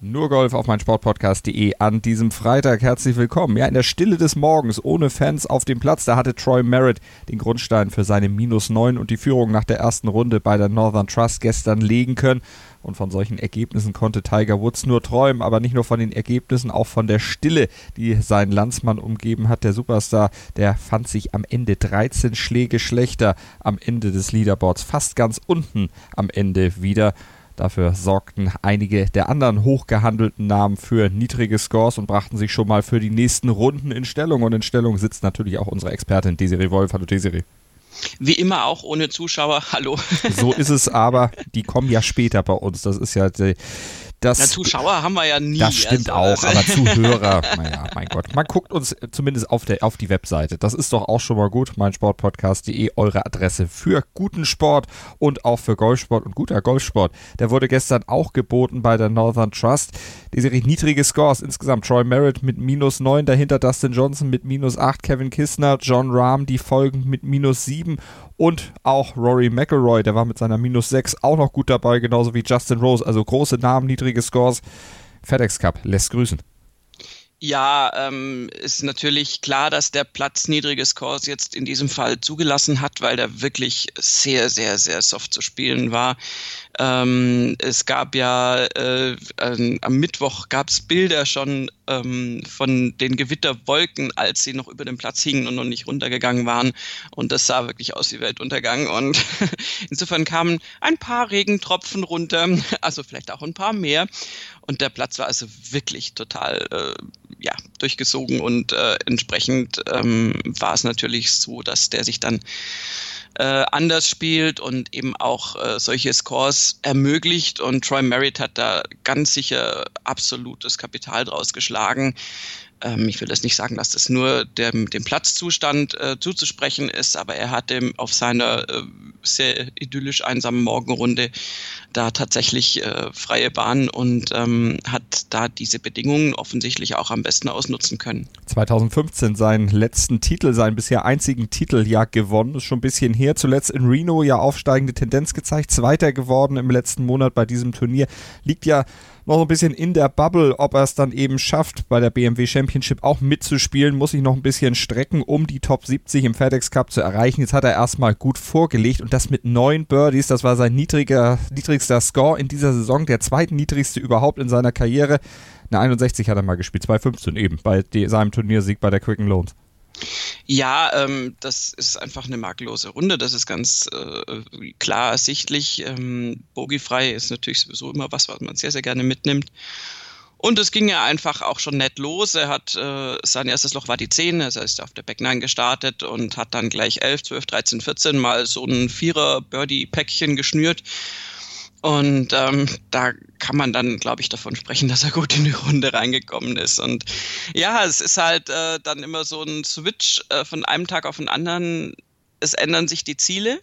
nur Golf auf mein Sportpodcast.de an diesem Freitag. Herzlich willkommen. Ja, in der Stille des Morgens, ohne Fans auf dem Platz, da hatte Troy Merritt den Grundstein für seine Minus 9 und die Führung nach der ersten Runde bei der Northern Trust gestern legen können. Und von solchen Ergebnissen konnte Tiger Woods nur träumen, aber nicht nur von den Ergebnissen, auch von der Stille, die seinen Landsmann umgeben hat. Der Superstar, der fand sich am Ende 13 Schläge schlechter am Ende des Leaderboards, fast ganz unten am Ende wieder. Dafür sorgten einige der anderen hochgehandelten Namen für niedrige Scores und brachten sich schon mal für die nächsten Runden in Stellung. Und in Stellung sitzt natürlich auch unsere Expertin Desiree Wolf. Hallo Desiree. Wie immer auch ohne Zuschauer. Hallo. So ist es aber. Die kommen ja später bei uns. Das ist ja die, das, Na, Zuschauer haben wir ja nie. Das stimmt also, auch, aber Zuhörer, naja, mein Gott. Man guckt uns zumindest auf, der, auf die Webseite. Das ist doch auch schon mal gut. meinsportpodcast.de, eure Adresse für guten Sport und auch für Golfsport und guter Golfsport. Der wurde gestern auch geboten bei der Northern Trust. Die Serie niedrige Scores insgesamt. Troy Merritt mit minus 9, dahinter Dustin Johnson mit minus 8, Kevin Kistner, John Rahm, die folgen mit minus 7 und auch Rory McElroy, der war mit seiner minus 6 auch noch gut dabei, genauso wie Justin Rose. Also große Namen, niedrige Scores. FedEx Cup lässt grüßen. Ja, ähm, ist natürlich klar, dass der Platz niedrige Scores jetzt in diesem Fall zugelassen hat, weil der wirklich sehr, sehr, sehr soft zu spielen war. Ähm, es gab ja äh, äh, am Mittwoch gab es Bilder schon ähm, von den Gewitterwolken, als sie noch über dem Platz hingen und noch nicht runtergegangen waren. Und das sah wirklich aus wie Weltuntergang. Und insofern kamen ein paar Regentropfen runter, also vielleicht auch ein paar mehr. Und der Platz war also wirklich total äh, ja, durchgesogen und äh, entsprechend ähm, war es natürlich so, dass der sich dann äh, anders spielt und eben auch äh, solche Scores ermöglicht. Und Troy Merritt hat da ganz sicher absolutes Kapital draus geschlagen. Ähm, ich will das nicht sagen, dass das nur dem, dem Platzzustand äh, zuzusprechen ist, aber er hat dem auf seiner äh, sehr idyllisch einsamen Morgenrunde da tatsächlich äh, freie Bahn und ähm, hat da diese Bedingungen offensichtlich auch am besten ausnutzen können. 2015 seinen letzten Titel, seinen bisher einzigen Titel ja gewonnen, ist schon ein bisschen her. Zuletzt in Reno ja aufsteigende Tendenz gezeigt, Zweiter geworden im letzten Monat bei diesem Turnier. Liegt ja noch ein bisschen in der Bubble, ob er es dann eben schafft, bei der BMW Championship auch mitzuspielen, muss ich noch ein bisschen strecken, um die Top 70 im FedEx Cup zu erreichen. Jetzt hat er erstmal gut vorgelegt und das mit neun Birdies, das war sein niedriger, niedrigster Score in dieser Saison, der zweitniedrigste überhaupt in seiner Karriere. Eine 61 hat er mal gespielt, 2,15 eben, bei seinem Turniersieg bei der Quicken Loans. Ja, ähm, das ist einfach eine makellose Runde. Das ist ganz äh, klar ersichtlich. Ähm, Bogiefrei ist natürlich sowieso immer was, was man sehr, sehr gerne mitnimmt. Und es ging ja einfach auch schon nett los. Er hat, äh, sein erstes Loch war die 10, also er ist auf der Back 9 gestartet und hat dann gleich 11, 12, 13, 14 mal so ein Vierer-Birdie-Päckchen geschnürt. Und ähm, da kann man dann, glaube ich, davon sprechen, dass er gut in die Runde reingekommen ist. Und ja, es ist halt äh, dann immer so ein Switch äh, von einem Tag auf den anderen. Es ändern sich die Ziele.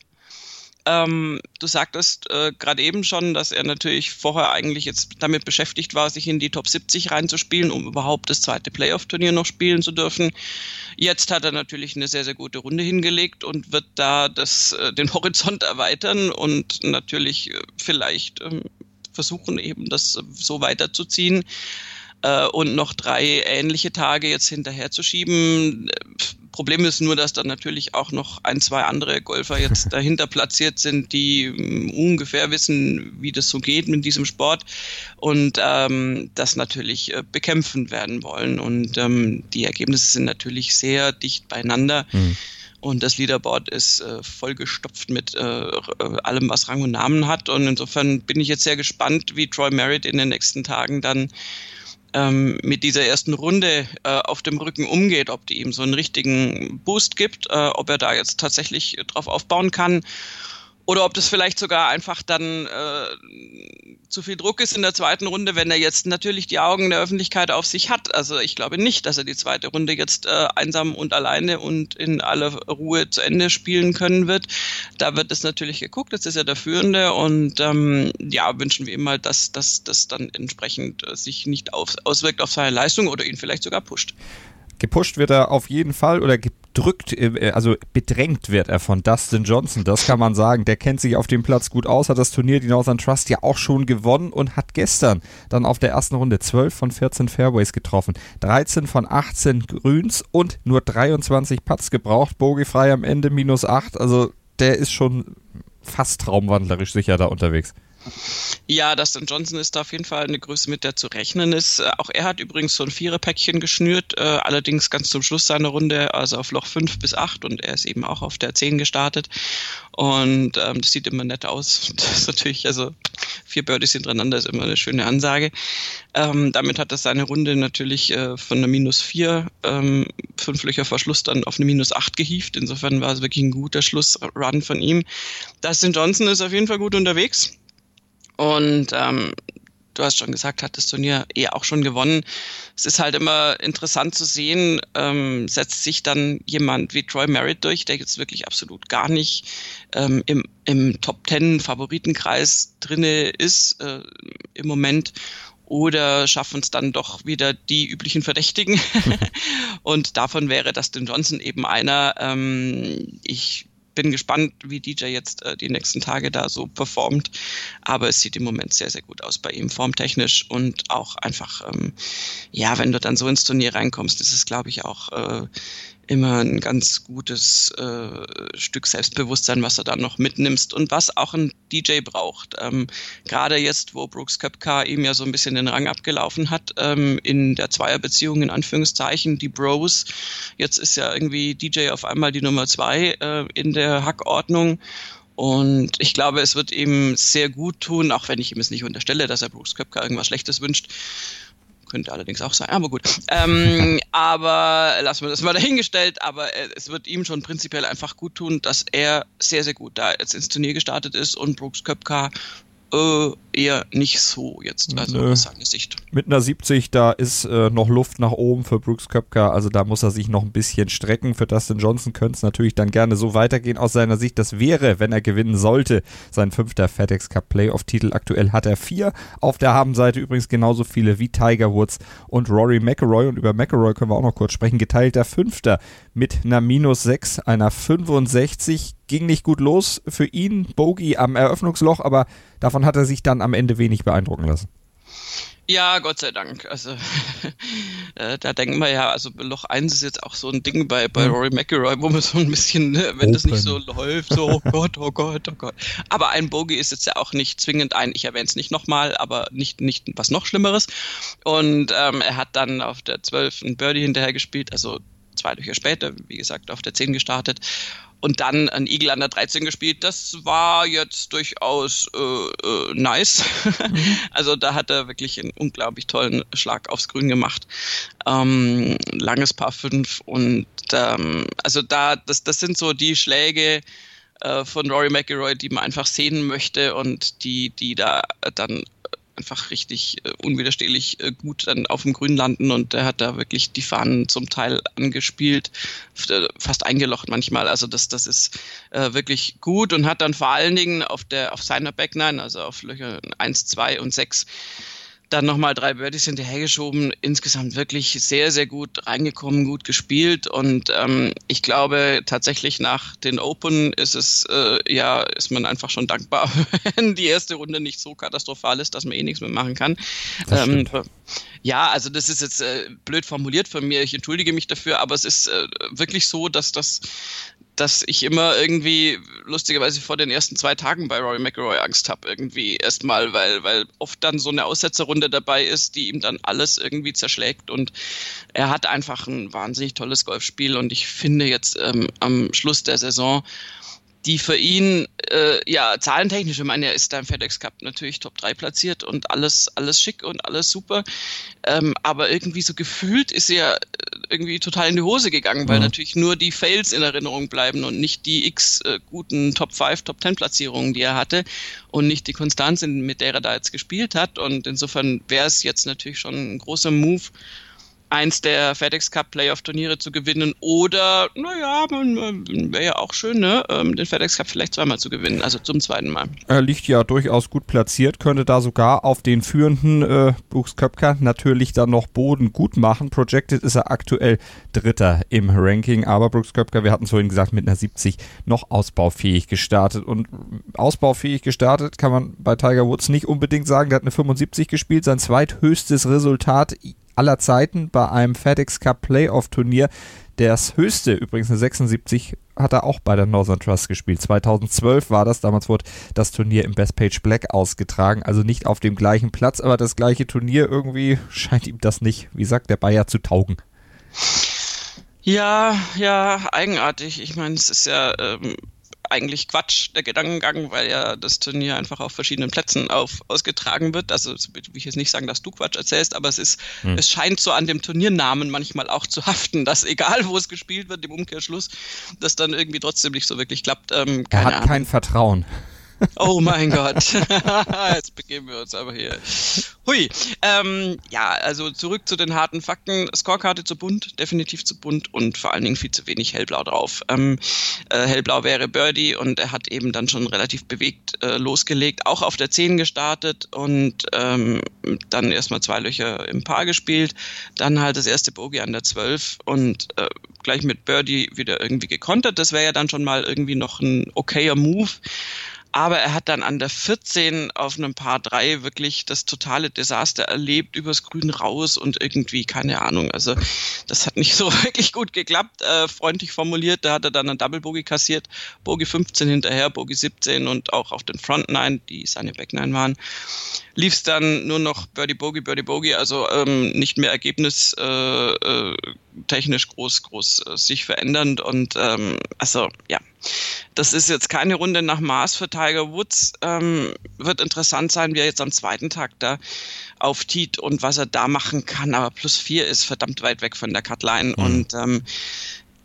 Ähm, du sagtest äh, gerade eben schon, dass er natürlich vorher eigentlich jetzt damit beschäftigt war, sich in die Top 70 reinzuspielen, um überhaupt das zweite Playoff-Turnier noch spielen zu dürfen. Jetzt hat er natürlich eine sehr, sehr gute Runde hingelegt und wird da das, äh, den Horizont erweitern und natürlich äh, vielleicht ähm, versuchen, eben das so weiterzuziehen äh, und noch drei ähnliche Tage jetzt hinterher zu schieben Problem ist nur, dass dann natürlich auch noch ein, zwei andere Golfer jetzt dahinter platziert sind, die mm, ungefähr wissen, wie das so geht mit diesem Sport und ähm, das natürlich äh, bekämpfen werden wollen. Und ähm, die Ergebnisse sind natürlich sehr dicht beieinander. Mhm. Und das Leaderboard ist äh, vollgestopft mit äh, allem, was Rang und Namen hat. Und insofern bin ich jetzt sehr gespannt, wie Troy Merritt in den nächsten Tagen dann ähm, mit dieser ersten Runde äh, auf dem Rücken umgeht, ob die ihm so einen richtigen Boost gibt, äh, ob er da jetzt tatsächlich drauf aufbauen kann oder ob das vielleicht sogar einfach dann äh, zu viel Druck ist in der zweiten Runde, wenn er jetzt natürlich die Augen der Öffentlichkeit auf sich hat. Also ich glaube nicht, dass er die zweite Runde jetzt äh, einsam und alleine und in aller Ruhe zu Ende spielen können wird. Da wird es natürlich geguckt, jetzt ist er der Führende und ähm, ja, wünschen wir ihm mal, dass das dann entsprechend äh, sich nicht auf, auswirkt auf seine Leistung oder ihn vielleicht sogar pusht. Gepusht wird er auf jeden Fall oder gedrückt, äh, also bedrängt wird er von Dustin Johnson. Das kann man sagen. Der kennt sich auf dem Platz gut aus, hat das Turnier die Northern Trust ja auch schon gewonnen und hat gestern dann auf der ersten Runde 12 von 14 Fairways getroffen, 13 von 18 Grüns und nur 23 Putts gebraucht. Bogiefrei am Ende minus 8. Also der ist schon fast traumwandlerisch sicher da unterwegs. Ja, Dustin Johnson ist da auf jeden Fall eine Größe, mit der zu rechnen ist. Äh, auch er hat übrigens so ein Viererpäckchen geschnürt, äh, allerdings ganz zum Schluss seiner Runde, also auf Loch 5 bis 8 und er ist eben auch auf der 10 gestartet. Und ähm, das sieht immer nett aus. Das ist natürlich, also vier Birdies hintereinander ist immer eine schöne Ansage. Ähm, damit hat er seine Runde natürlich äh, von einer minus 4, ähm, fünf Löcher vor Schluss dann auf eine minus 8 gehievt. Insofern war es wirklich ein guter Schlussrun von ihm. Dustin Johnson ist auf jeden Fall gut unterwegs und ähm, du hast schon gesagt, hat das Turnier eh auch schon gewonnen. Es ist halt immer interessant zu sehen, ähm, setzt sich dann jemand wie Troy Merritt durch, der jetzt wirklich absolut gar nicht ähm, im, im Top Ten Favoritenkreis drinne ist äh, im Moment oder schaffen es dann doch wieder die üblichen Verdächtigen. und davon wäre Dustin Johnson eben einer. Ähm, ich bin gespannt, wie DJ jetzt äh, die nächsten Tage da so performt. Aber es sieht im Moment sehr, sehr gut aus bei ihm, formtechnisch und auch einfach, ähm, ja, wenn du dann so ins Turnier reinkommst, ist es, glaube ich, auch äh, immer ein ganz gutes äh, Stück Selbstbewusstsein, was du da noch mitnimmst und was auch ein DJ braucht. Ähm, Gerade jetzt, wo Brooks Köpka ihm ja so ein bisschen den Rang abgelaufen hat, ähm, in der Zweierbeziehung in Anführungszeichen, die Bros. Jetzt ist ja irgendwie DJ auf einmal die Nummer zwei äh, in der Hackordnung. Und ich glaube, es wird ihm sehr gut tun, auch wenn ich ihm es nicht unterstelle, dass er Brooks Köpka irgendwas Schlechtes wünscht, könnte allerdings auch sein, aber gut. Ähm, aber lassen wir das mal dahingestellt. Aber es wird ihm schon prinzipiell einfach gut tun, dass er sehr, sehr gut da jetzt ins Turnier gestartet ist und Brooks Köpka äh, eher nicht so jetzt, also Nö. aus seiner Sicht. Mit einer 70, da ist äh, noch Luft nach oben für Brooks Köpka, also da muss er sich noch ein bisschen strecken. Für Dustin Johnson könnte es natürlich dann gerne so weitergehen aus seiner Sicht. Das wäre, wenn er gewinnen sollte, sein fünfter FedEx Cup Playoff-Titel. Aktuell hat er vier. Auf der Habenseite übrigens genauso viele wie Tiger Woods und Rory McElroy. Und über McElroy können wir auch noch kurz sprechen. Geteilter Fünfter mit einer minus 6, einer 65 ging nicht gut los für ihn. Bogey am Eröffnungsloch, aber davon hat er sich dann am Ende wenig beeindrucken lassen. Ja, Gott sei Dank. Also äh, da denken wir ja, also Loch 1 ist jetzt auch so ein Ding bei, bei Rory McIlroy, wo man so ein bisschen, ne, wenn Open. das nicht so läuft, so oh Gott, oh Gott, oh Gott. Aber ein Bogey ist jetzt ja auch nicht zwingend ein, ich erwähne es nicht nochmal, aber nicht, nicht was noch Schlimmeres. Und ähm, er hat dann auf der 12 ein Birdie hinterher gespielt, also zwei Löcher später, wie gesagt, auf der 10 gestartet und dann ein Eagle an der 13 gespielt. Das war jetzt durchaus äh, äh, nice. Mhm. also da hat er wirklich einen unglaublich tollen Schlag aufs Grün gemacht. Ähm, langes Paar 5 und ähm, also da, das, das sind so die Schläge äh, von Rory McIlroy, die man einfach sehen möchte und die, die da dann einfach richtig äh, unwiderstehlich äh, gut dann auf dem Grün landen und er hat da wirklich die Fahnen zum Teil angespielt, äh, fast eingelocht manchmal. Also das, das ist äh, wirklich gut und hat dann vor allen Dingen auf der auf seiner Backline, also auf Löcher 1, 2 und 6 dann nochmal drei Birdies hinterhergeschoben. Insgesamt wirklich sehr, sehr gut reingekommen, gut gespielt. Und ähm, ich glaube tatsächlich nach den Open ist es, äh, ja, ist man einfach schon dankbar, wenn die erste Runde nicht so katastrophal ist, dass man eh nichts mehr machen kann. Ähm, ja, also das ist jetzt äh, blöd formuliert von mir. Ich entschuldige mich dafür, aber es ist äh, wirklich so, dass das dass ich immer irgendwie lustigerweise vor den ersten zwei Tagen bei Rory McIlroy Angst habe irgendwie erstmal, weil weil oft dann so eine Aussetzerrunde dabei ist, die ihm dann alles irgendwie zerschlägt. Und er hat einfach ein wahnsinnig tolles Golfspiel. Und ich finde jetzt ähm, am Schluss der Saison die für ihn, äh, ja, zahlentechnisch, ich meine, er ist da im FedEx Cup natürlich Top 3 platziert und alles, alles schick und alles super. Ähm, aber irgendwie so gefühlt ist er irgendwie total in die Hose gegangen, weil mhm. natürlich nur die Fails in Erinnerung bleiben und nicht die x äh, guten Top 5, Top 10 Platzierungen, die er hatte und nicht die Konstanz, mit der er da jetzt gespielt hat. Und insofern wäre es jetzt natürlich schon ein großer Move, eins der FedEx Cup Playoff Turniere zu gewinnen oder, naja, wäre ja auch schön, ne, ähm, den FedEx Cup vielleicht zweimal zu gewinnen, also zum zweiten Mal. Er liegt ja durchaus gut platziert, könnte da sogar auf den führenden äh, Brooks Köpker natürlich dann noch Boden gut machen. Projected ist er aktuell Dritter im Ranking, aber Brooks Köpker, wir hatten es vorhin gesagt, mit einer 70 noch ausbaufähig gestartet und ausbaufähig gestartet kann man bei Tiger Woods nicht unbedingt sagen, der hat eine 75 gespielt, sein zweithöchstes Resultat aller Zeiten bei einem FedEx Cup Playoff Turnier. Das höchste, übrigens eine 76, hat er auch bei der Northern Trust gespielt. 2012 war das, damals wurde das Turnier im Best Page Black ausgetragen, also nicht auf dem gleichen Platz, aber das gleiche Turnier irgendwie scheint ihm das nicht, wie sagt der Bayer, zu taugen. Ja, ja, eigenartig. Ich meine, es ist ja ähm, eigentlich Quatsch, der Gedankengang, weil ja das Turnier einfach auf verschiedenen Plätzen auf, ausgetragen wird. Also will ich jetzt nicht sagen, dass du Quatsch erzählst, aber es ist, hm. es scheint so an dem Turniernamen manchmal auch zu haften, dass egal wo es gespielt wird, im Umkehrschluss, das dann irgendwie trotzdem nicht so wirklich klappt. Ähm, er hat Ahnung. kein Vertrauen. Oh mein Gott. Jetzt begeben wir uns aber hier. Hui. Ähm, ja, also zurück zu den harten Fakten. Scorekarte zu bunt, definitiv zu bunt und vor allen Dingen viel zu wenig hellblau drauf. Ähm, äh, hellblau wäre Birdie und er hat eben dann schon relativ bewegt äh, losgelegt, auch auf der 10 gestartet und ähm, dann erstmal zwei Löcher im Paar gespielt, dann halt das erste Bogey an der 12 und äh, gleich mit Birdie wieder irgendwie gekontert. Das wäre ja dann schon mal irgendwie noch ein okayer Move. Aber er hat dann an der 14 auf einem Paar 3 wirklich das totale Desaster erlebt, übers Grün raus und irgendwie, keine Ahnung. Also, das hat nicht so wirklich gut geklappt. Äh, freundlich formuliert, da hat er dann ein Double Bogey kassiert, Bogey 15 hinterher, Bogey 17 und auch auf den Front 9, die seine Back 9 waren lief es dann nur noch Birdie Bogey, Birdie Bogey, also ähm, nicht mehr Ergebnis äh, äh, technisch groß, groß äh, sich verändernd und ähm, also ja, das ist jetzt keine Runde nach Maß für Tiger Woods. Ähm, wird interessant sein, wie er jetzt am zweiten Tag da auftiet und was er da machen kann. Aber plus vier ist verdammt weit weg von der Cutline mhm. und ähm,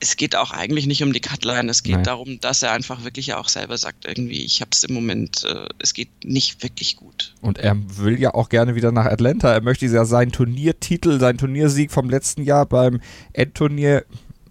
es geht auch eigentlich nicht um die Cutline, es geht Nein. darum, dass er einfach wirklich auch selber sagt, irgendwie, ich habe es im Moment, äh, es geht nicht wirklich gut. Und er will ja auch gerne wieder nach Atlanta. Er möchte ja seinen Turniertitel, seinen Turniersieg vom letzten Jahr beim Endturnier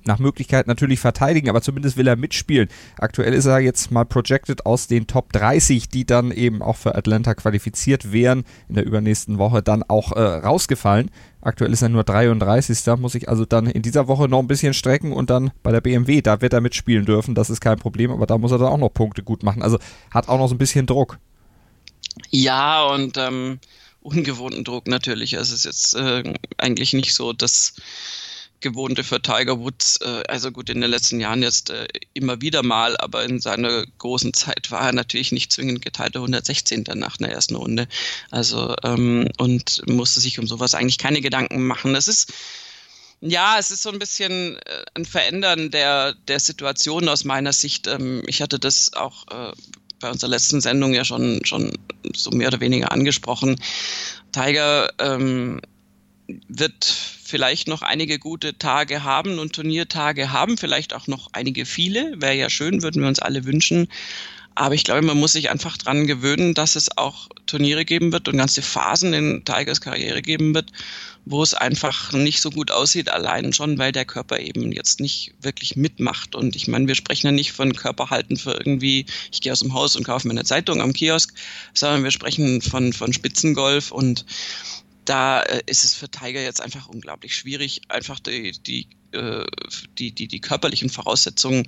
nach Möglichkeit natürlich verteidigen, aber zumindest will er mitspielen. Aktuell ist er jetzt mal projected aus den Top 30, die dann eben auch für Atlanta qualifiziert wären, in der übernächsten Woche dann auch äh, rausgefallen. Aktuell ist er nur 33. Da muss ich also dann in dieser Woche noch ein bisschen strecken und dann bei der BMW, da wird er mitspielen dürfen, das ist kein Problem, aber da muss er dann auch noch Punkte gut machen. Also hat auch noch so ein bisschen Druck. Ja, und ähm, ungewohnten Druck natürlich. Es ist jetzt äh, eigentlich nicht so, dass gewohnte für Tiger Woods. Äh, also gut, in den letzten Jahren jetzt äh, immer wieder mal, aber in seiner großen Zeit war er natürlich nicht zwingend geteilter 116. nach einer ersten Runde. Also ähm, und musste sich um sowas eigentlich keine Gedanken machen. Es ist ja, es ist so ein bisschen äh, ein Verändern der, der Situation aus meiner Sicht. Ähm, ich hatte das auch bei unserer letzten Sendung ja schon, schon so mehr oder weniger angesprochen. Tiger ähm, wird vielleicht noch einige gute Tage haben und Turniertage haben, vielleicht auch noch einige viele. Wäre ja schön, würden wir uns alle wünschen. Aber ich glaube, man muss sich einfach dran gewöhnen, dass es auch Turniere geben wird und ganze Phasen in Tigers Karriere geben wird, wo es einfach nicht so gut aussieht, allein schon, weil der Körper eben jetzt nicht wirklich mitmacht. Und ich meine, wir sprechen ja nicht von Körperhalten für irgendwie, ich gehe aus dem Haus und kaufe mir eine Zeitung am Kiosk, sondern wir sprechen von, von Spitzengolf und da äh, ist es für Tiger jetzt einfach unglaublich schwierig, einfach die, die, äh, die, die, die körperlichen Voraussetzungen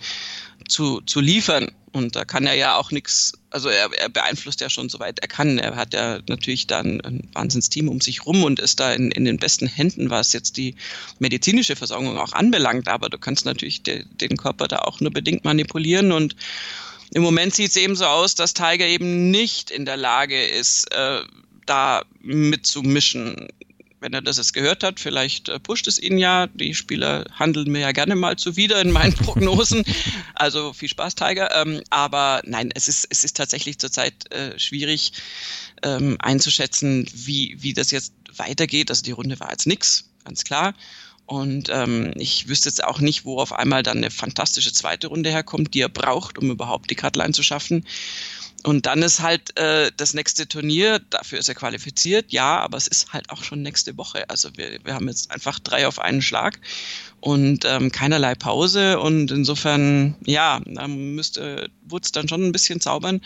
zu, zu liefern. Und da kann er ja auch nichts, also er, er beeinflusst ja schon soweit er kann. Er hat ja natürlich dann ein Wahnsinnsteam um sich rum und ist da in, in den besten Händen, was jetzt die medizinische Versorgung auch anbelangt. Aber du kannst natürlich de, den Körper da auch nur bedingt manipulieren und im Moment sieht es eben so aus, dass Tiger eben nicht in der Lage ist, äh, da mitzumischen. Wenn er das jetzt gehört hat, vielleicht äh, pusht es ihn ja. Die Spieler handeln mir ja gerne mal zuwider in meinen Prognosen. also viel Spaß, Tiger. Ähm, aber nein, es ist, es ist tatsächlich zurzeit äh, schwierig ähm, einzuschätzen, wie, wie das jetzt weitergeht. Also die Runde war jetzt nix, ganz klar. Und ähm, ich wüsste jetzt auch nicht, wo auf einmal dann eine fantastische zweite Runde herkommt, die er braucht, um überhaupt die Cutline zu schaffen. Und dann ist halt äh, das nächste Turnier, dafür ist er qualifiziert, ja, aber es ist halt auch schon nächste Woche. Also wir, wir haben jetzt einfach drei auf einen Schlag und ähm, keinerlei Pause. Und insofern, ja, da müsste Woods dann schon ein bisschen zaubern,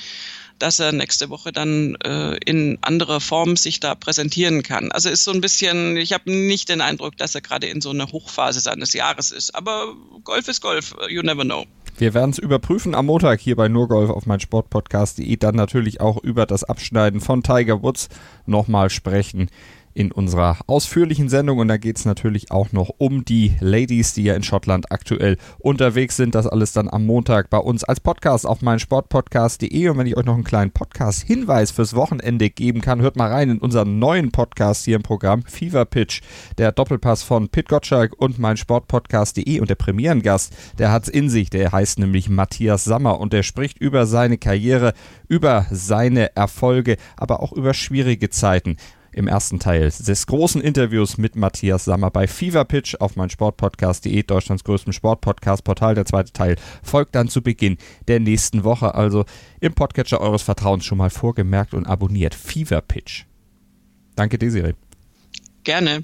dass er nächste Woche dann äh, in anderer Form sich da präsentieren kann. Also ist so ein bisschen, ich habe nicht den Eindruck, dass er gerade in so einer Hochphase seines Jahres ist. Aber Golf ist Golf, you never know. Wir werden es überprüfen am Montag hier bei Nurgolf auf mein Sportpodcast.de. Dann natürlich auch über das Abschneiden von Tiger Woods nochmal sprechen in unserer ausführlichen Sendung. Und da geht es natürlich auch noch um die Ladies, die ja in Schottland aktuell unterwegs sind. Das alles dann am Montag bei uns als Podcast auf meinsportpodcast.de. Und wenn ich euch noch einen kleinen Podcast-Hinweis fürs Wochenende geben kann, hört mal rein in unseren neuen Podcast hier im Programm Fever Pitch. Der Doppelpass von Pit Gottschalk und meinsportpodcast.de. Und der Premierengast, der hat es in sich. Der heißt nämlich Matthias Sammer und der spricht über seine Karriere, über seine Erfolge, aber auch über schwierige Zeiten im ersten Teil des großen Interviews mit Matthias Sammer bei Fever Pitch auf mein Sportpodcast.de, Deutschlands größtem Sportpodcast-Portal. Der zweite Teil folgt dann zu Beginn der nächsten Woche. Also im Podcatcher eures Vertrauens schon mal vorgemerkt und abonniert. Fever Pitch. Danke, Desiree. Gerne.